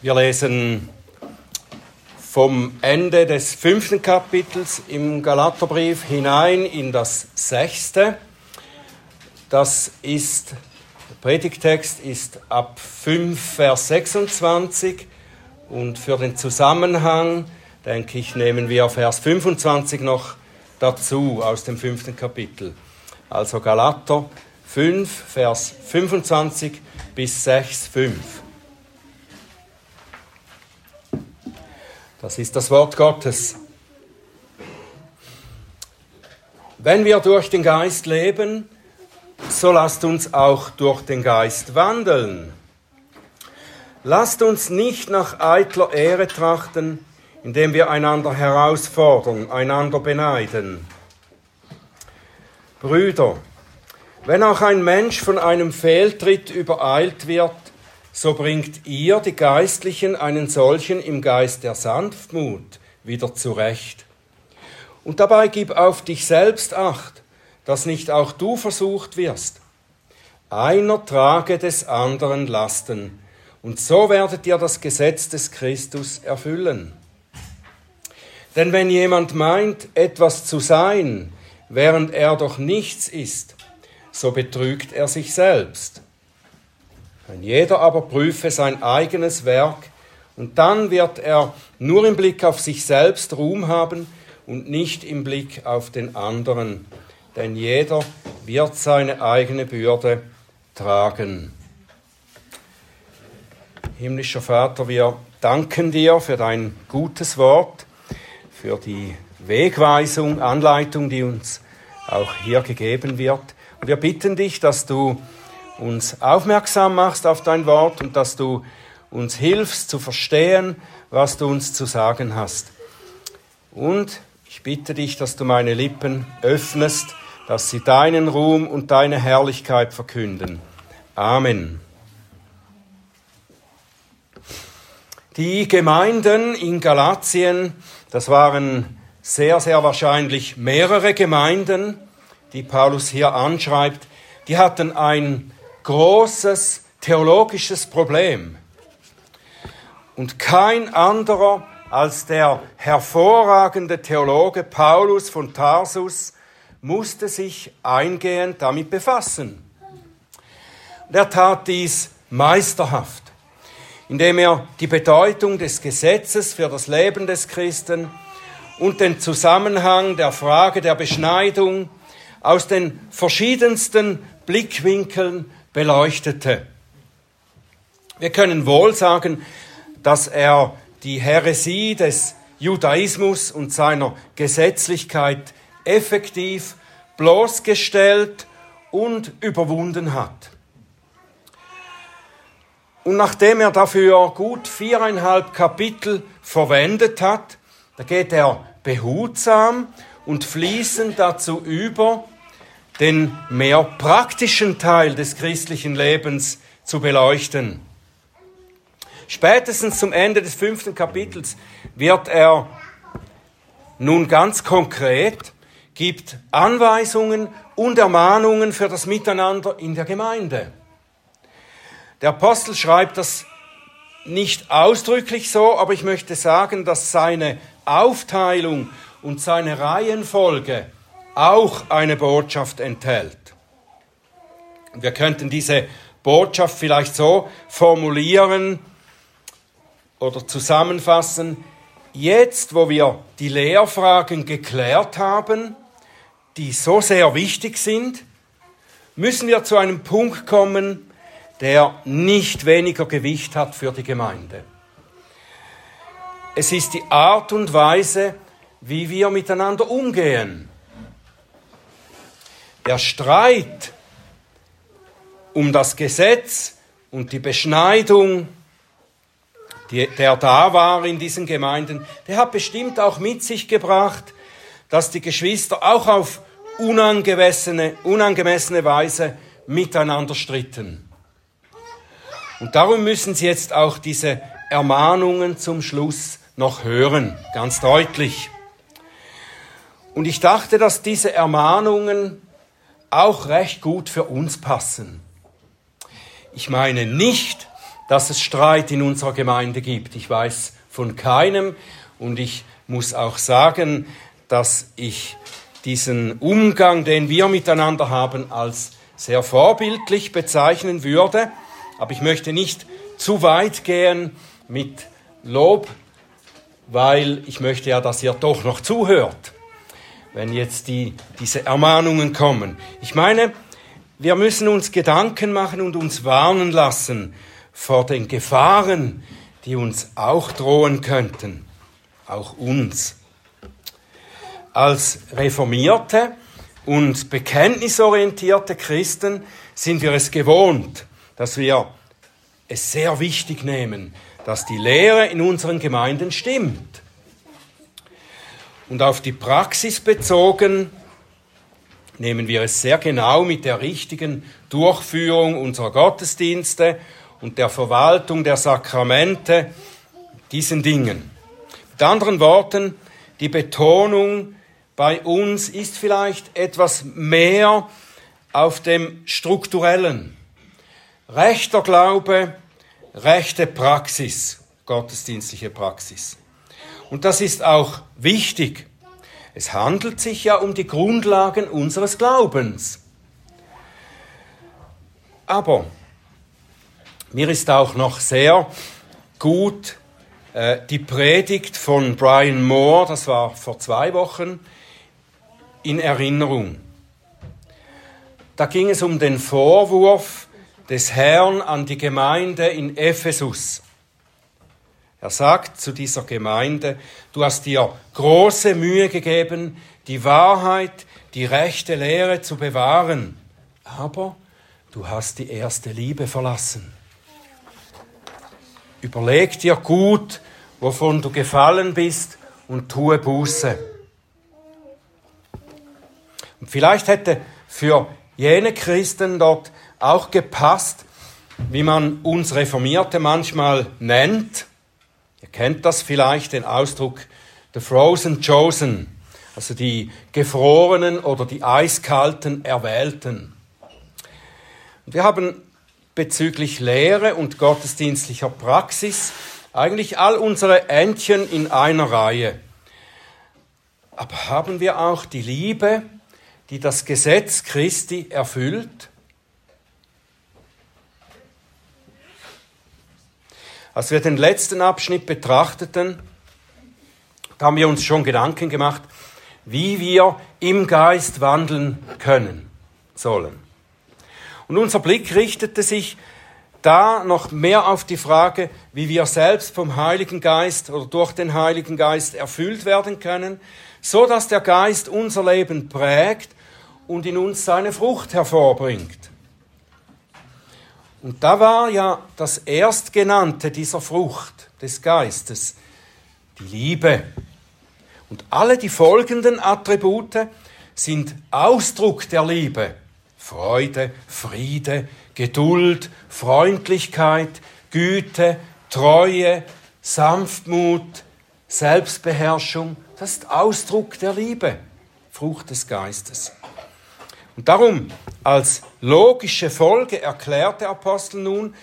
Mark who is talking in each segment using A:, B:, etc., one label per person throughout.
A: Wir lesen vom Ende des fünften Kapitels im Galaterbrief hinein in das sechste. Das ist, der Predigtext ist ab 5, Vers 26 und für den Zusammenhang, denke ich, nehmen wir Vers 25 noch dazu aus dem fünften Kapitel. Also Galater 5, Vers 25 bis 6, 5. Das ist das Wort Gottes. Wenn wir durch den Geist leben, so lasst uns auch durch den Geist wandeln. Lasst uns nicht nach eitler Ehre trachten, indem wir einander herausfordern, einander beneiden. Brüder, wenn auch ein Mensch von einem Fehltritt übereilt wird, so bringt ihr, die Geistlichen, einen solchen im Geist der Sanftmut wieder zurecht. Und dabei gib auf dich selbst acht, dass nicht auch du versucht wirst. Einer trage des anderen Lasten, und so werdet ihr das Gesetz des Christus erfüllen. Denn wenn jemand meint, etwas zu sein, während er doch nichts ist, so betrügt er sich selbst. Ein jeder aber prüfe sein eigenes Werk, und dann wird er nur im Blick auf sich selbst Ruhm haben und nicht im Blick auf den anderen. Denn jeder wird seine eigene Bürde tragen. Himmlischer Vater, wir danken dir für dein gutes Wort, für die Wegweisung, Anleitung, die uns auch hier gegeben wird. Und wir bitten dich, dass du uns aufmerksam machst auf dein Wort und dass du uns hilfst zu verstehen, was du uns zu sagen hast. Und ich bitte dich, dass du meine Lippen öffnest, dass sie deinen Ruhm und deine Herrlichkeit verkünden. Amen. Die Gemeinden in Galatien, das waren sehr, sehr wahrscheinlich mehrere Gemeinden, die Paulus hier anschreibt, die hatten ein großes theologisches Problem. Und kein anderer als der hervorragende Theologe Paulus von Tarsus musste sich eingehend damit befassen. Und er tat dies meisterhaft, indem er die Bedeutung des Gesetzes für das Leben des Christen und den Zusammenhang der Frage der Beschneidung aus den verschiedensten Blickwinkeln beleuchtete. Wir können wohl sagen, dass er die Häresie des Judaismus und seiner Gesetzlichkeit effektiv bloßgestellt und überwunden hat. Und nachdem er dafür gut viereinhalb Kapitel verwendet hat, da geht er behutsam und fließend dazu über, den mehr praktischen Teil des christlichen Lebens zu beleuchten. Spätestens zum Ende des fünften Kapitels wird er nun ganz konkret, gibt Anweisungen und Ermahnungen für das Miteinander in der Gemeinde. Der Apostel schreibt das nicht ausdrücklich so, aber ich möchte sagen, dass seine Aufteilung und seine Reihenfolge auch eine Botschaft enthält. Wir könnten diese Botschaft vielleicht so formulieren oder zusammenfassen. Jetzt, wo wir die Lehrfragen geklärt haben, die so sehr wichtig sind, müssen wir zu einem Punkt kommen, der nicht weniger Gewicht hat für die Gemeinde. Es ist die Art und Weise, wie wir miteinander umgehen. Der Streit um das Gesetz und die Beschneidung, die, der da war in diesen Gemeinden, der hat bestimmt auch mit sich gebracht, dass die Geschwister auch auf unangemessene, unangemessene Weise miteinander stritten. Und darum müssen sie jetzt auch diese Ermahnungen zum Schluss noch hören, ganz deutlich. Und ich dachte, dass diese Ermahnungen auch recht gut für uns passen. Ich meine nicht, dass es Streit in unserer Gemeinde gibt. Ich weiß von keinem und ich muss auch sagen, dass ich diesen Umgang, den wir miteinander haben, als sehr vorbildlich bezeichnen würde. Aber ich möchte nicht zu weit gehen mit Lob, weil ich möchte ja, dass ihr doch noch zuhört, wenn jetzt die, diese Ermahnungen kommen. Ich meine, wir müssen uns Gedanken machen und uns warnen lassen vor den Gefahren, die uns auch drohen könnten, auch uns als reformierte und bekenntnisorientierte Christen sind wir es gewohnt, dass wir es sehr wichtig nehmen, dass die Lehre in unseren Gemeinden stimmt. Und auf die Praxis bezogen nehmen wir es sehr genau mit der richtigen Durchführung unserer Gottesdienste und der Verwaltung der Sakramente, diesen Dingen. Mit anderen Worten, die Betonung bei uns ist vielleicht etwas mehr auf dem strukturellen. Rechter Glaube, rechte Praxis, gottesdienstliche Praxis. Und das ist auch wichtig. Es handelt sich ja um die Grundlagen unseres Glaubens. Aber mir ist auch noch sehr gut äh, die Predigt von Brian Moore, das war vor zwei Wochen, in Erinnerung. Da ging es um den Vorwurf des Herrn an die Gemeinde in Ephesus. Er sagt zu dieser Gemeinde, du hast dir große Mühe gegeben, die Wahrheit, die rechte Lehre zu bewahren, aber du hast die erste Liebe verlassen. Überleg dir gut, wovon du gefallen bist und tue Buße. Und vielleicht hätte für jene Christen dort auch gepasst, wie man uns Reformierte manchmal nennt. Ihr kennt das vielleicht, den Ausdruck The Frozen Chosen, also die Gefrorenen oder die Eiskalten Erwählten. Und wir haben bezüglich Lehre und gottesdienstlicher Praxis eigentlich all unsere Entchen in einer Reihe. Aber haben wir auch die Liebe, die das Gesetz Christi erfüllt? Als wir den letzten Abschnitt betrachteten, haben wir uns schon Gedanken gemacht, wie wir im Geist wandeln können sollen. Und unser Blick richtete sich da noch mehr auf die Frage, wie wir selbst vom Heiligen Geist oder durch den Heiligen Geist erfüllt werden können, so dass der Geist unser Leben prägt und in uns seine Frucht hervorbringt. Und da war ja das Erstgenannte dieser Frucht des Geistes die Liebe. Und alle die folgenden Attribute sind Ausdruck der Liebe. Freude, Friede, Geduld, Freundlichkeit, Güte, Treue, Sanftmut, Selbstbeherrschung. Das ist Ausdruck der Liebe, Frucht des Geistes. Und darum, als logische Folge erklärt der Apostel nun,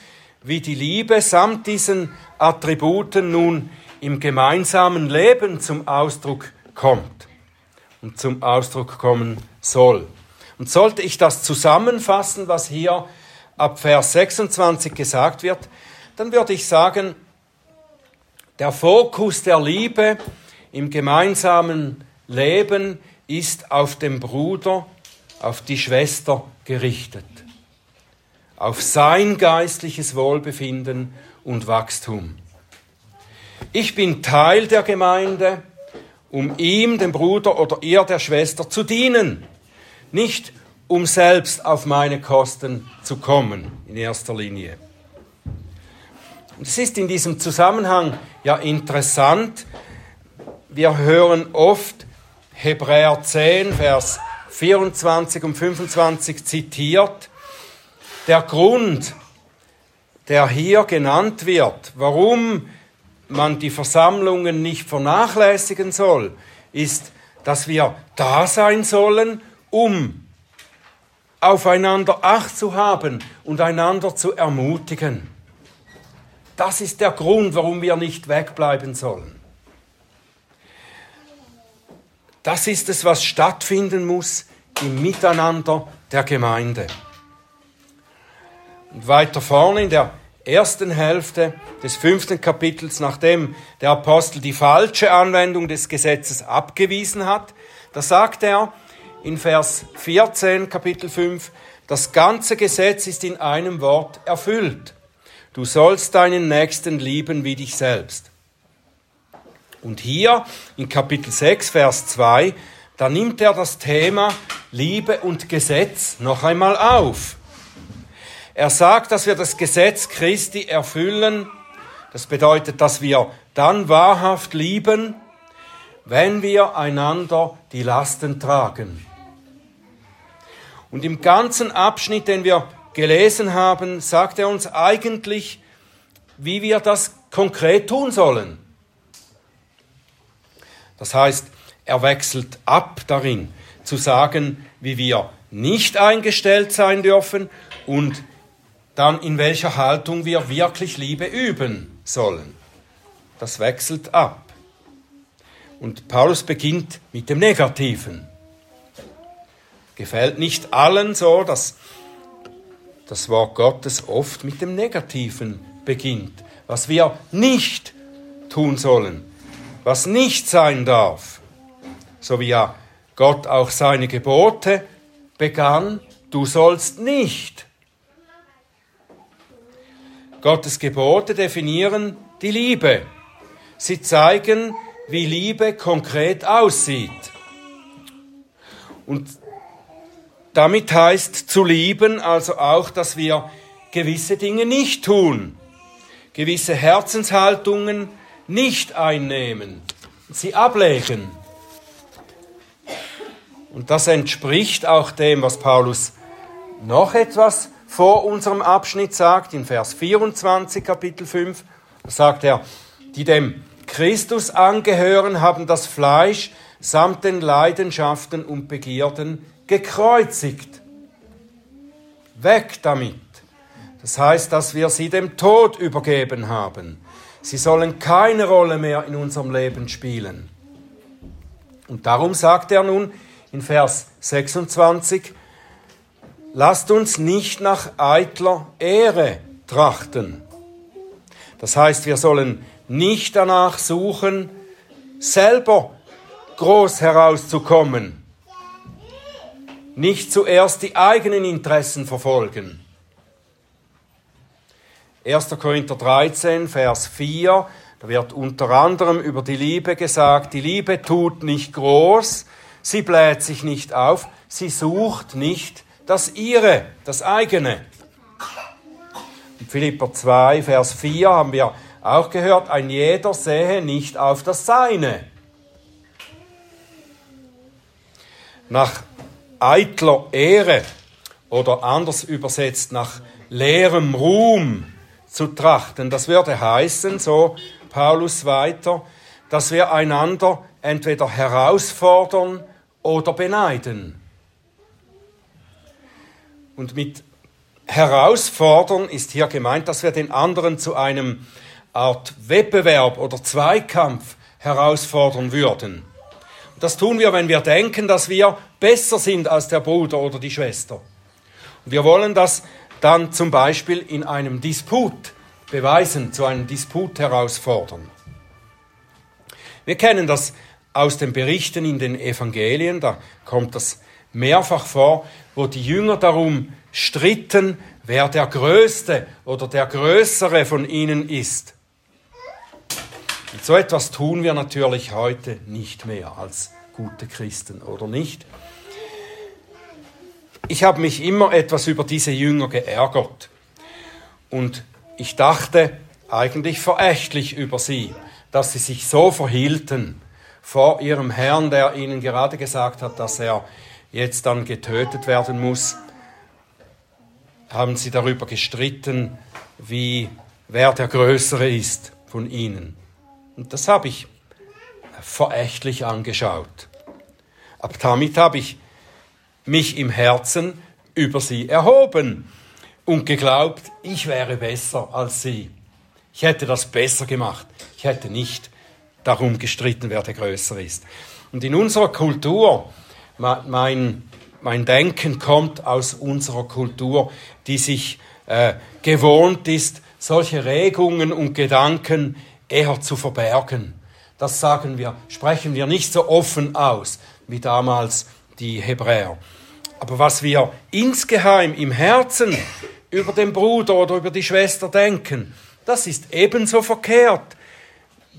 A: wie die Liebe samt diesen Attributen nun im gemeinsamen Leben zum Ausdruck kommt und zum Ausdruck kommen soll. Und sollte ich das zusammenfassen, was hier ab Vers 26 gesagt wird, dann würde ich sagen, der Fokus der Liebe im gemeinsamen Leben ist auf dem Bruder auf die Schwester gerichtet, auf sein geistliches Wohlbefinden und Wachstum. Ich bin Teil der Gemeinde, um ihm, dem Bruder oder ihr, der Schwester, zu dienen, nicht um selbst auf meine Kosten zu kommen, in erster Linie. Und es ist in diesem Zusammenhang ja interessant, wir hören oft Hebräer 10, Vers 24 und 25 zitiert. Der Grund, der hier genannt wird, warum man die Versammlungen nicht vernachlässigen soll, ist, dass wir da sein sollen, um aufeinander Acht zu haben und einander zu ermutigen. Das ist der Grund, warum wir nicht wegbleiben sollen. Das ist es, was stattfinden muss im Miteinander der Gemeinde. Und weiter vorne in der ersten Hälfte des fünften Kapitels, nachdem der Apostel die falsche Anwendung des Gesetzes abgewiesen hat, da sagt er in Vers 14, Kapitel 5, das ganze Gesetz ist in einem Wort erfüllt. Du sollst deinen Nächsten lieben wie dich selbst. Und hier in Kapitel 6, Vers 2, da nimmt er das Thema Liebe und Gesetz noch einmal auf. Er sagt, dass wir das Gesetz Christi erfüllen. Das bedeutet, dass wir dann wahrhaft lieben, wenn wir einander die Lasten tragen. Und im ganzen Abschnitt, den wir gelesen haben, sagt er uns eigentlich, wie wir das konkret tun sollen. Das heißt, er wechselt ab darin, zu sagen, wie wir nicht eingestellt sein dürfen und dann in welcher Haltung wir wirklich Liebe üben sollen. Das wechselt ab. Und Paulus beginnt mit dem Negativen. Gefällt nicht allen so, dass das Wort Gottes oft mit dem Negativen beginnt, was wir nicht tun sollen, was nicht sein darf. So wie ja Gott auch seine Gebote begann, du sollst nicht Gottes Gebote definieren die Liebe. Sie zeigen, wie Liebe konkret aussieht. Und damit heißt zu lieben also auch, dass wir gewisse Dinge nicht tun, gewisse Herzenshaltungen nicht einnehmen, sie ablegen. Und das entspricht auch dem, was Paulus noch etwas vor unserem Abschnitt sagt, in Vers 24 Kapitel 5, sagt er, die dem Christus angehören, haben das Fleisch samt den Leidenschaften und Begierden gekreuzigt. Weg damit. Das heißt, dass wir sie dem Tod übergeben haben. Sie sollen keine Rolle mehr in unserem Leben spielen. Und darum sagt er nun in Vers 26, lasst uns nicht nach eitler Ehre trachten. Das heißt, wir sollen nicht danach suchen, selber groß herauszukommen, nicht zuerst die eigenen Interessen verfolgen. 1. Korinther 13, Vers 4, da wird unter anderem über die Liebe gesagt, die Liebe tut nicht groß, sie bläht sich nicht auf, sie sucht nicht das ihre, das eigene. In Philipper 2, Vers 4 haben wir auch gehört, ein jeder sehe nicht auf das Seine. Nach eitler Ehre oder anders übersetzt nach leerem Ruhm zu trachten, das würde heißen, so Paulus weiter, dass wir einander entweder herausfordern oder beneiden. Und mit herausfordern ist hier gemeint, dass wir den anderen zu einem Art Wettbewerb oder Zweikampf herausfordern würden. Das tun wir, wenn wir denken, dass wir besser sind als der Bruder oder die Schwester. Und wir wollen das dann zum Beispiel in einem Disput beweisen, zu einem Disput herausfordern. Wir kennen das aus den Berichten in den Evangelien, da kommt das mehrfach vor, wo die Jünger darum stritten, wer der Größte oder der Größere von ihnen ist. Und so etwas tun wir natürlich heute nicht mehr als gute Christen, oder nicht? Ich habe mich immer etwas über diese Jünger geärgert. Und ich dachte eigentlich verächtlich über sie, dass sie sich so verhielten vor ihrem Herrn, der ihnen gerade gesagt hat, dass er jetzt dann getötet werden muss, haben sie darüber gestritten, wie wer der Größere ist von ihnen. Und das habe ich verächtlich angeschaut. Aber damit habe ich mich im Herzen über sie erhoben und geglaubt, ich wäre besser als sie. Ich hätte das besser gemacht. Ich hätte nicht darum gestritten, wer der Größere ist. Und in unserer Kultur, mein, mein Denken kommt aus unserer Kultur, die sich äh, gewohnt ist, solche Regungen und Gedanken eher zu verbergen. Das sagen wir, sprechen wir nicht so offen aus wie damals die Hebräer. Aber was wir insgeheim im Herzen über den Bruder oder über die Schwester denken, das ist ebenso verkehrt,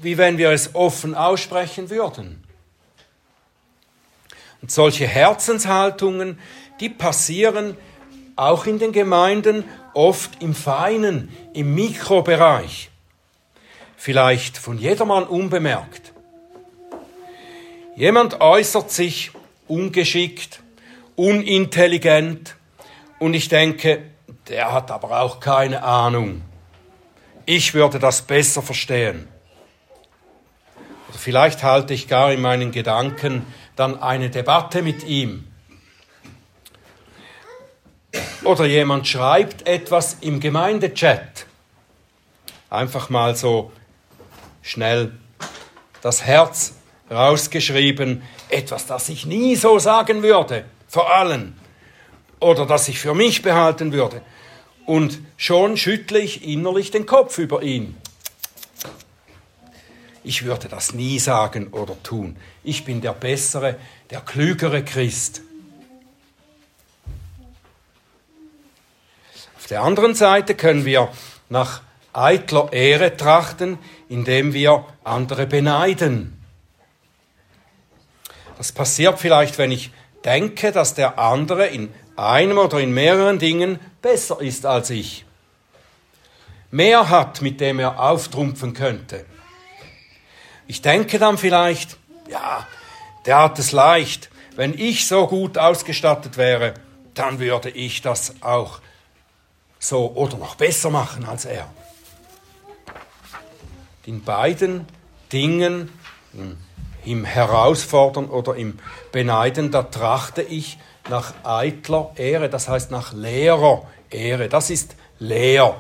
A: wie wenn wir es offen aussprechen würden. Und solche Herzenshaltungen, die passieren auch in den Gemeinden oft im feinen, im Mikrobereich. Vielleicht von jedermann unbemerkt. Jemand äußert sich ungeschickt, unintelligent und ich denke, der hat aber auch keine Ahnung. Ich würde das besser verstehen. Oder vielleicht halte ich gar in meinen Gedanken dann eine Debatte mit ihm. Oder jemand schreibt etwas im Gemeindechat. Einfach mal so schnell das Herz rausgeschrieben, etwas, das ich nie so sagen würde, vor allen, oder das ich für mich behalten würde. Und schon schüttle ich innerlich den Kopf über ihn. Ich würde das nie sagen oder tun. Ich bin der bessere, der klügere Christ. Auf der anderen Seite können wir nach eitler Ehre trachten, indem wir andere beneiden. Das passiert vielleicht, wenn ich denke, dass der andere in einem oder in mehreren Dingen besser ist als ich. Mehr hat, mit dem er auftrumpfen könnte. Ich denke dann vielleicht, ja, der hat es leicht. Wenn ich so gut ausgestattet wäre, dann würde ich das auch so oder noch besser machen als er. In beiden Dingen, im Herausfordern oder im Beneiden, da trachte ich nach eitler Ehre, das heißt nach leerer Ehre. Das ist leer,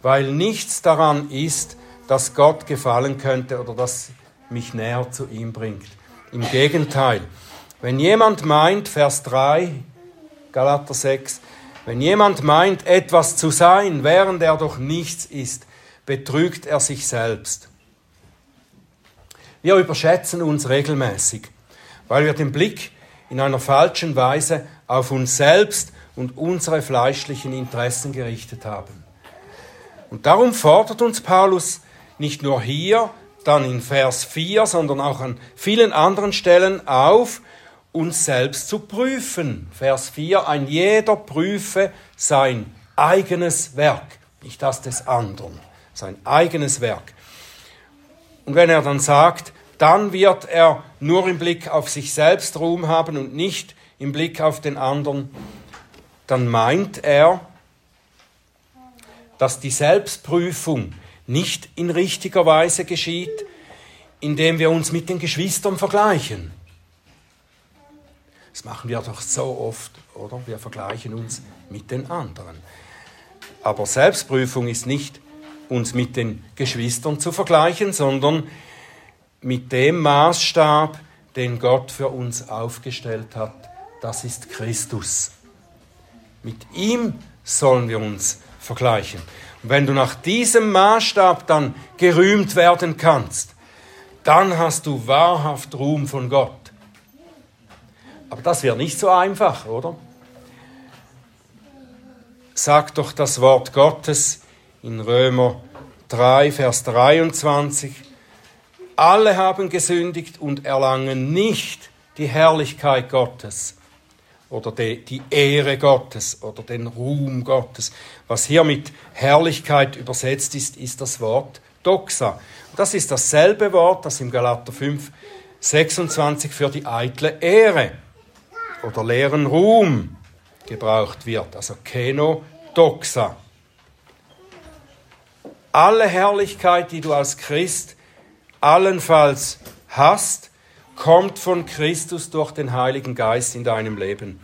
A: weil nichts daran ist, dass Gott gefallen könnte oder das mich näher zu ihm bringt. Im Gegenteil, wenn jemand meint, Vers 3, Galater 6, wenn jemand meint, etwas zu sein, während er doch nichts ist, betrügt er sich selbst. Wir überschätzen uns regelmäßig, weil wir den Blick in einer falschen Weise auf uns selbst und unsere fleischlichen Interessen gerichtet haben. Und darum fordert uns Paulus nicht nur hier, dann in Vers 4, sondern auch an vielen anderen Stellen auf, uns selbst zu prüfen. Vers 4, ein jeder prüfe sein eigenes Werk, nicht das des anderen, sein eigenes Werk. Und wenn er dann sagt, dann wird er nur im Blick auf sich selbst Ruhm haben und nicht im Blick auf den anderen, dann meint er, dass die Selbstprüfung nicht in richtiger Weise geschieht, indem wir uns mit den Geschwistern vergleichen. Das machen wir doch so oft, oder? Wir vergleichen uns mit den anderen. Aber Selbstprüfung ist nicht, uns mit den Geschwistern zu vergleichen, sondern mit dem Maßstab, den Gott für uns aufgestellt hat. Das ist Christus. Mit ihm sollen wir uns vergleichen. Und wenn du nach diesem Maßstab dann gerühmt werden kannst, dann hast du wahrhaft Ruhm von Gott. Aber das wäre nicht so einfach, oder? Sagt doch das Wort Gottes in Römer 3, Vers 23. Alle haben gesündigt und erlangen nicht die Herrlichkeit Gottes oder die, die, Ehre Gottes oder den Ruhm Gottes. Was hier mit Herrlichkeit übersetzt ist, ist das Wort Doxa. Das ist dasselbe Wort, das im Galater 5, 26 für die eitle Ehre oder leeren Ruhm gebraucht wird. Also Keno Doxa. Alle Herrlichkeit, die du als Christ allenfalls hast, kommt von Christus durch den Heiligen Geist in deinem Leben.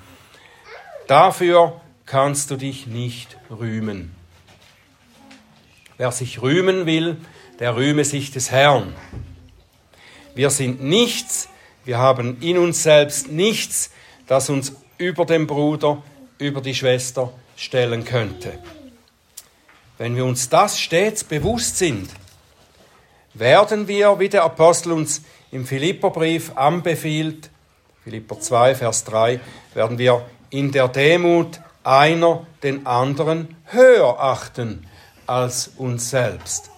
A: Dafür kannst du dich nicht rühmen. Wer sich rühmen will, der rühme sich des Herrn. Wir sind nichts, wir haben in uns selbst nichts, das uns über den Bruder, über die Schwester stellen könnte. Wenn wir uns das stets bewusst sind, werden wir, wie der Apostel uns im Philipperbrief anbefiehlt, Philipper 2, Vers 3, werden wir in der Demut einer den anderen höher achten als uns selbst.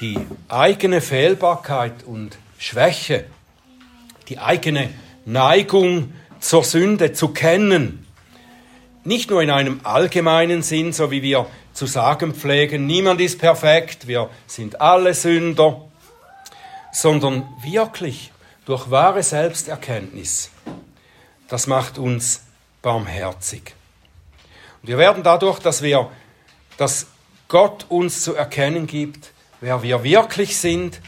A: Die eigene Fehlbarkeit und Schwäche, die eigene Neigung zur Sünde zu kennen, nicht nur in einem allgemeinen Sinn, so wie wir zu sagen pflegen, niemand ist perfekt, wir sind alle Sünder, sondern wirklich durch wahre Selbsterkenntnis. Das macht uns barmherzig. Und wir werden dadurch, dass wir, dass Gott uns zu erkennen gibt, wer wir wirklich sind,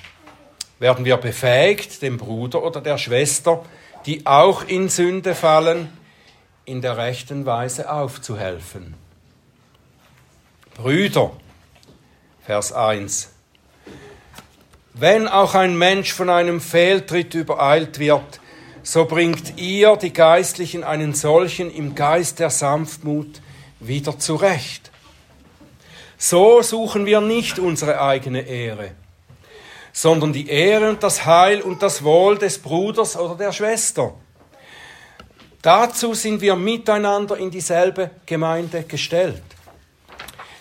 A: werden wir befähigt, dem Bruder oder der Schwester, die auch in Sünde fallen, in der rechten Weise aufzuhelfen. Brüder, Vers 1. Wenn auch ein Mensch von einem Fehltritt übereilt wird, so bringt ihr, die Geistlichen, einen solchen im Geist der Sanftmut wieder zurecht. So suchen wir nicht unsere eigene Ehre, sondern die Ehre und das Heil und das Wohl des Bruders oder der Schwester. Dazu sind wir miteinander in dieselbe Gemeinde gestellt.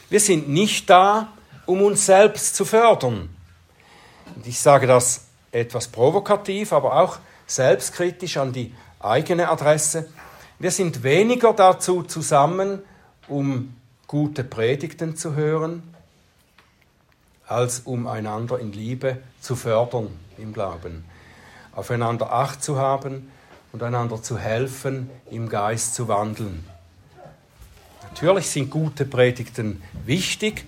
A: Wir sind nicht da, um uns selbst zu fördern. Und ich sage das etwas provokativ, aber auch selbstkritisch an die eigene Adresse. Wir sind weniger dazu zusammen, um gute Predigten zu hören, als um einander in Liebe zu fördern im Glauben, aufeinander Acht zu haben und einander zu helfen, im Geist zu wandeln. Natürlich sind gute Predigten wichtig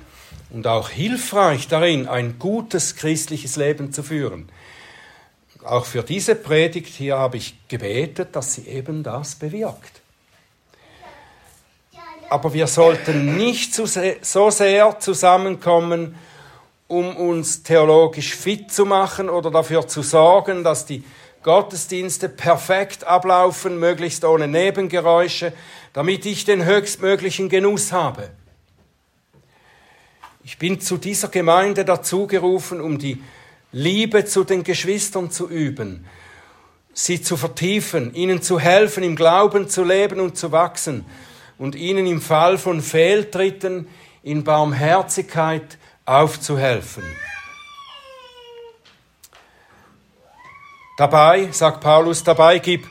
A: und auch hilfreich darin, ein gutes christliches Leben zu führen. Auch für diese Predigt hier habe ich gebetet, dass sie eben das bewirkt. Aber wir sollten nicht so sehr zusammenkommen, um uns theologisch fit zu machen oder dafür zu sorgen, dass die Gottesdienste perfekt ablaufen, möglichst ohne Nebengeräusche, damit ich den höchstmöglichen Genuss habe. Ich bin zu dieser Gemeinde dazugerufen, um die Liebe zu den Geschwistern zu üben, sie zu vertiefen, ihnen zu helfen, im Glauben zu leben und zu wachsen und ihnen im Fall von Fehltritten in Barmherzigkeit aufzuhelfen. Dabei, sagt Paulus, dabei gib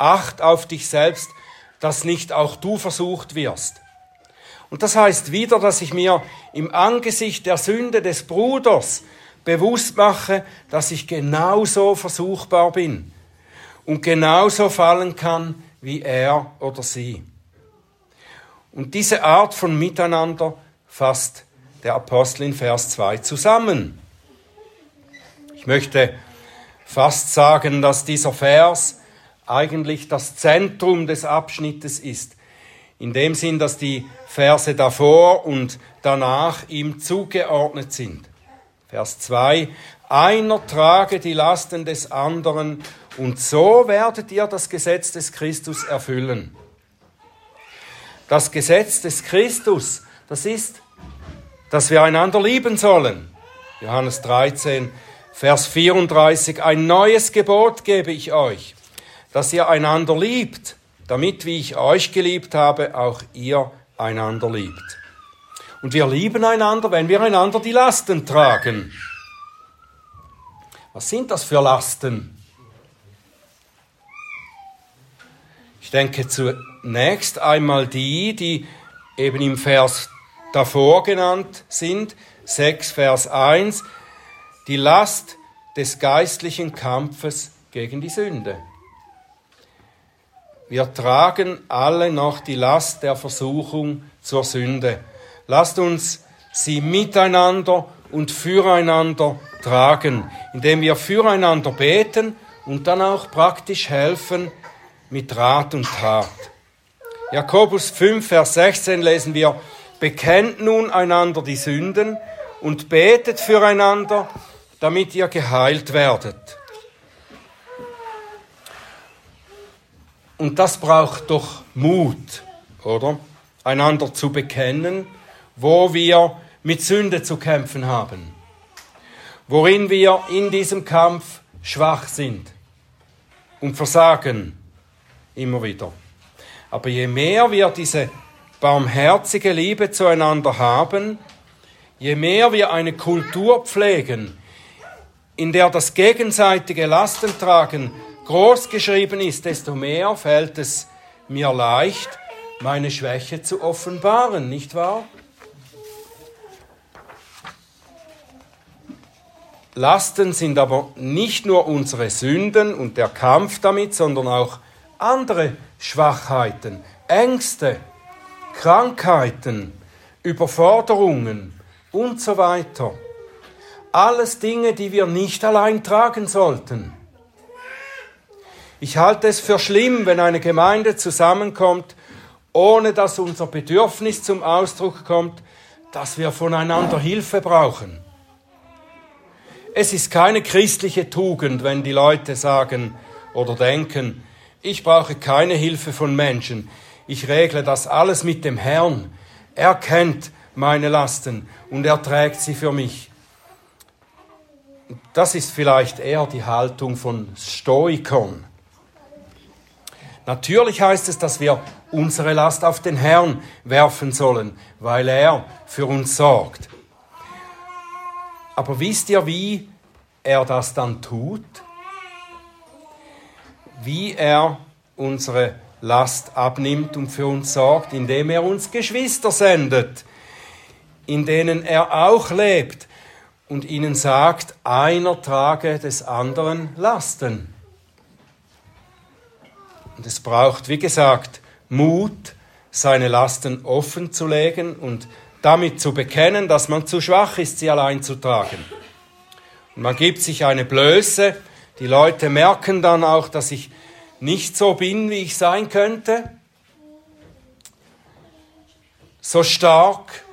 A: Acht auf dich selbst, dass nicht auch du versucht wirst. Und das heißt wieder, dass ich mir im Angesicht der Sünde des Bruders bewusst mache, dass ich genauso versuchbar bin und genauso fallen kann wie er oder sie. Und diese Art von Miteinander fasst der Apostel in Vers 2 zusammen. Ich möchte fast sagen, dass dieser Vers eigentlich das Zentrum des Abschnittes ist. In dem Sinn, dass die Verse davor und danach ihm zugeordnet sind. Vers 2. Einer trage die Lasten des anderen und so werdet ihr das Gesetz des Christus erfüllen. Das Gesetz des Christus, das ist, dass wir einander lieben sollen. Johannes 13, Vers 34, ein neues Gebot gebe ich euch, dass ihr einander liebt, damit, wie ich euch geliebt habe, auch ihr einander liebt. Und wir lieben einander, wenn wir einander die Lasten tragen. Was sind das für Lasten? Ich denke zunächst einmal die, die eben im Vers davor genannt sind, 6 Vers 1, die Last des geistlichen Kampfes gegen die Sünde. Wir tragen alle noch die Last der Versuchung zur Sünde. Lasst uns sie miteinander und füreinander tragen, indem wir füreinander beten und dann auch praktisch helfen mit Rat und Tat. Jakobus 5, Vers 16 lesen wir, bekennt nun einander die Sünden und betet füreinander, damit ihr geheilt werdet. Und das braucht doch Mut, oder? Einander zu bekennen, wo wir mit Sünde zu kämpfen haben, worin wir in diesem Kampf schwach sind und versagen immer wieder. Aber je mehr wir diese barmherzige Liebe zueinander haben, je mehr wir eine Kultur pflegen, in der das gegenseitige Lastentragen großgeschrieben ist, desto mehr fällt es mir leicht, meine Schwäche zu offenbaren, nicht wahr? Lasten sind aber nicht nur unsere Sünden und der Kampf damit, sondern auch andere Schwachheiten, Ängste, Krankheiten, Überforderungen und so weiter. Alles Dinge, die wir nicht allein tragen sollten. Ich halte es für schlimm, wenn eine Gemeinde zusammenkommt, ohne dass unser Bedürfnis zum Ausdruck kommt, dass wir voneinander Hilfe brauchen. Es ist keine christliche Tugend, wenn die Leute sagen oder denken, ich brauche keine Hilfe von Menschen. Ich regle das alles mit dem Herrn. Er kennt meine Lasten und er trägt sie für mich. Das ist vielleicht eher die Haltung von Stoikern. Natürlich heißt es, dass wir unsere Last auf den Herrn werfen sollen, weil er für uns sorgt. Aber wisst ihr, wie er das dann tut? wie er unsere Last abnimmt und für uns sorgt, indem er uns Geschwister sendet, in denen er auch lebt und ihnen sagt, einer trage des anderen Lasten. Und es braucht, wie gesagt, Mut, seine Lasten offen zu legen und damit zu bekennen, dass man zu schwach ist, sie allein zu tragen. Und man gibt sich eine Blöße, die Leute merken dann auch, dass ich nicht so bin, wie ich sein könnte. So stark,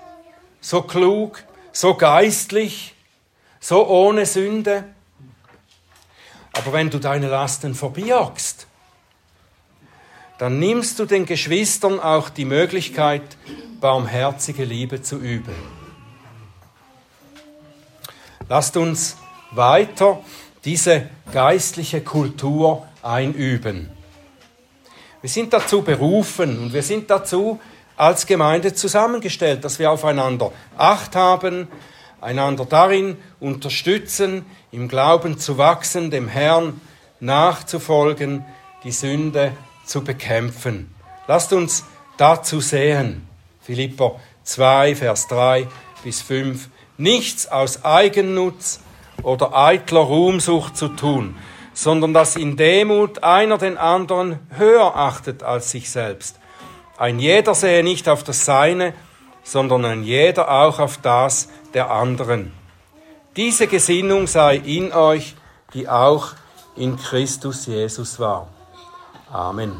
A: so klug, so geistlich, so ohne Sünde. Aber wenn du deine Lasten verbirgst, dann nimmst du den Geschwistern auch die Möglichkeit, barmherzige Liebe zu üben. Lasst uns weiter diese geistliche Kultur einüben. Wir sind dazu berufen und wir sind dazu als Gemeinde zusammengestellt, dass wir aufeinander Acht haben, einander darin unterstützen, im Glauben zu wachsen, dem Herrn nachzufolgen, die Sünde zu bekämpfen. Lasst uns dazu sehen. Philipper 2, Vers 3 bis 5. Nichts aus Eigennutz, oder eitler Ruhmsucht zu tun, sondern dass in Demut einer den anderen höher achtet als sich selbst. Ein jeder sehe nicht auf das Seine, sondern ein jeder auch auf das der anderen. Diese Gesinnung sei in euch, die auch in Christus Jesus war. Amen.